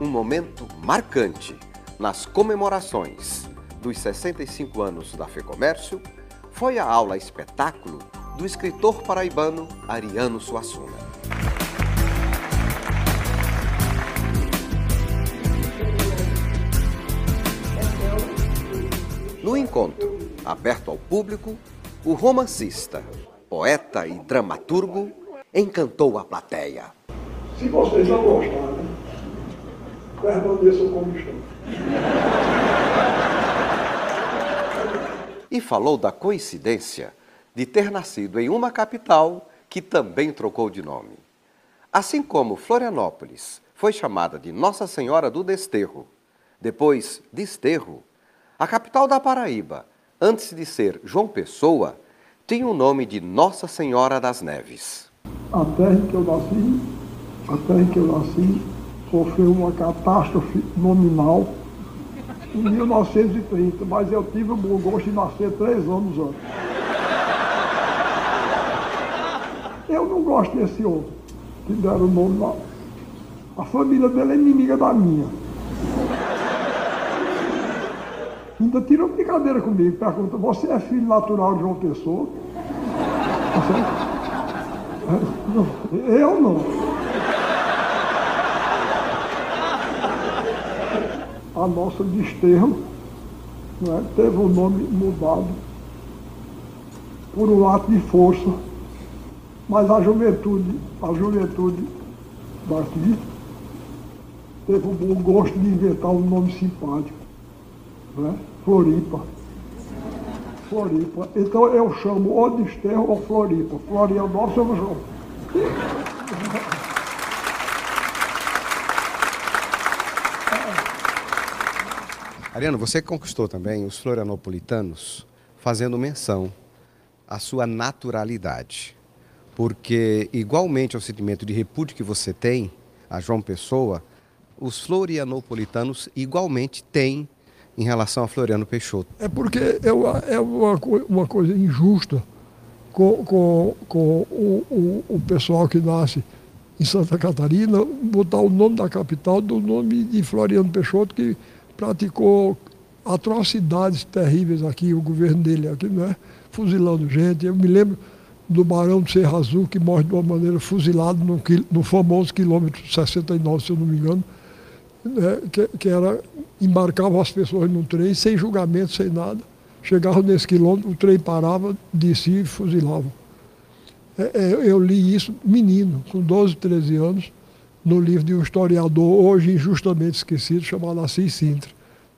um momento marcante nas comemorações dos 65 anos da FEComércio foi a aula espetáculo do escritor paraibano Ariano Suassuna. No encontro, aberto ao público, o romancista, poeta e dramaturgo encantou a plateia. Se vocês não gostarem, permaneçam como estão. E falou da coincidência de ter nascido em uma capital que também trocou de nome. Assim como Florianópolis foi chamada de Nossa Senhora do Desterro, depois Desterro, a capital da Paraíba, antes de ser João Pessoa, tinha o nome de Nossa Senhora das Neves. A terra em que eu nasci, a terra em que eu nasci, sofreu uma catástrofe nominal em 1930, mas eu tive o bom gosto de nascer três anos antes. Eu não gosto desse homem, que deram o nome lá. A família dele é inimiga da minha. Ainda tira uma brincadeira comigo, pergunta, você é filho natural de João Pessoa? Eu não. A nossa desterro né, teve o nome mudado por um ato de força, mas a juventude, a juventude daqui teve o bom gosto de inventar um nome simpático, né? Floripa. Floripa. Então eu chamo ou Desterro ou Floripa. Florianópolis eu chamo. Ariano, você conquistou também os florianopolitanos fazendo menção à sua naturalidade. Porque, igualmente ao sentimento de repúdio que você tem a João Pessoa, os florianopolitanos igualmente têm em relação a Floriano Peixoto. É porque é uma, é uma, uma coisa injusta com, com, com o, o, o pessoal que nasce em Santa Catarina botar o nome da capital do nome de Floriano Peixoto, que praticou atrocidades terríveis aqui, o governo dele aqui, né? fuzilando gente. Eu me lembro do Barão de Serra Azul, que morre de uma maneira fuzilado no, no famoso quilômetro 69, se eu não me engano, né? que, que era embarcavam as pessoas num trem, sem julgamento, sem nada. Chegavam nesse quilômetro, o trem parava, descia e fuzilavam. É, é, eu li isso menino, com 12, 13 anos, no livro de um historiador, hoje injustamente esquecido, chamado Assis Sintra.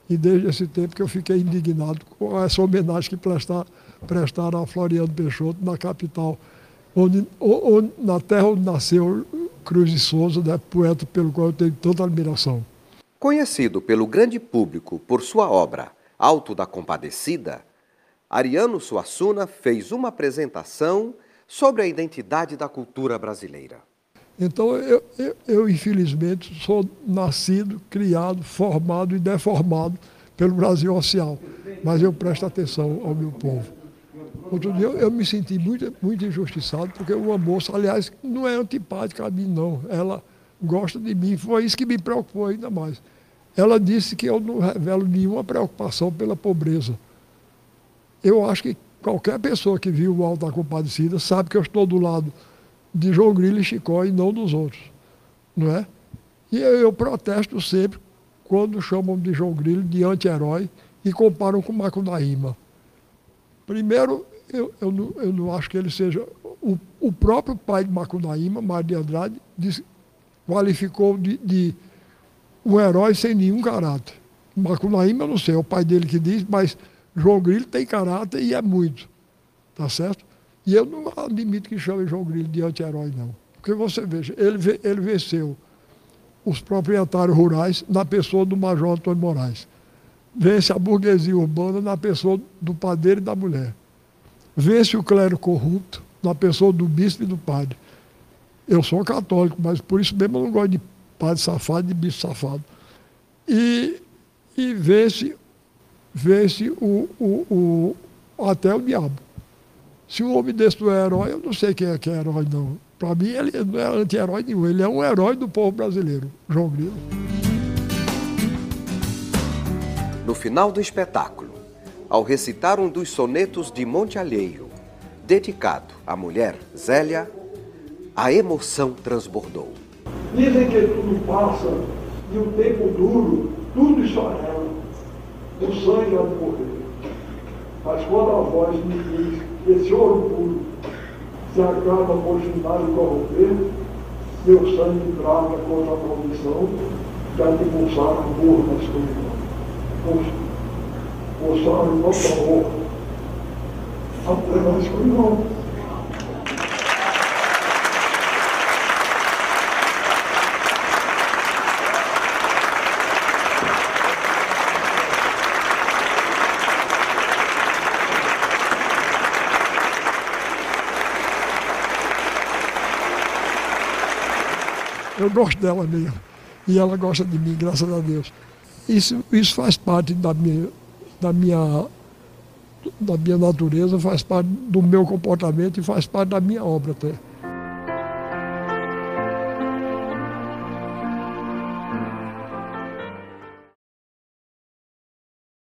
E desde esse tempo que eu fiquei indignado com essa homenagem que prestar, prestaram a Floriano Peixoto na capital, onde, onde, na terra onde nasceu Cruz de Souza, né, poeta pelo qual eu tenho tanta admiração. Conhecido pelo grande público por sua obra Alto da Compadecida, Ariano Suassuna fez uma apresentação sobre a identidade da cultura brasileira. Então, eu, eu, eu, infelizmente, sou nascido, criado, formado e deformado pelo Brasil social, mas eu presto atenção ao meu povo. Outro dia eu, eu me senti muito, muito injustiçado, porque uma moça, aliás, não é antipática a mim, não. Ela gosta de mim. Foi isso que me preocupou ainda mais. Ela disse que eu não revelo nenhuma preocupação pela pobreza. Eu acho que qualquer pessoa que viu o Alto da Compadecida sabe que eu estou do lado de João Grilo e Chicó e não dos outros. Não é? E eu, eu protesto sempre quando chamam de João Grilo de anti-herói e comparam com Macunaíma. Primeiro, eu, eu, não, eu não acho que ele seja. O, o próprio pai de Macunaíma, Mário de Andrade, disse, qualificou de, de um herói sem nenhum caráter. Macunaíma, eu não sei, é o pai dele que diz, mas João Grilo tem caráter e é muito. Tá certo? E eu não admito que chame João Grilo de anti-herói, não. Porque você veja, ele, ele venceu os proprietários rurais na pessoa do Major Antônio Moraes. Vence a burguesia urbana na pessoa do padeiro e da mulher. Vence o clero corrupto na pessoa do bispo e do padre. Eu sou católico, mas por isso mesmo eu não gosto de padre safado de bispo safado. E, e vence, vence o, o, o, até o diabo. Se um homem desse não é herói, eu não sei quem é que é herói, não. Para mim, ele não é anti-herói nenhum, ele é um herói do povo brasileiro, João Grilo. No final do espetáculo, ao recitar um dos sonetos de Monte Alheio, dedicado à mulher Zélia, a emoção transbordou. Dizem que tudo passa e o tempo duro, tudo esfarela. O sangue de morrer. Mas quando a voz me diz que esse ouro puro se acaba por final e corromper, meu sangue trava contra a condição de pulsar amor na escuridão. Pulsar o nosso amor até na escuridão. Eu gosto dela mesmo. E ela gosta de mim, graças a Deus. Isso, isso faz parte da minha, da, minha, da minha natureza, faz parte do meu comportamento e faz parte da minha obra até.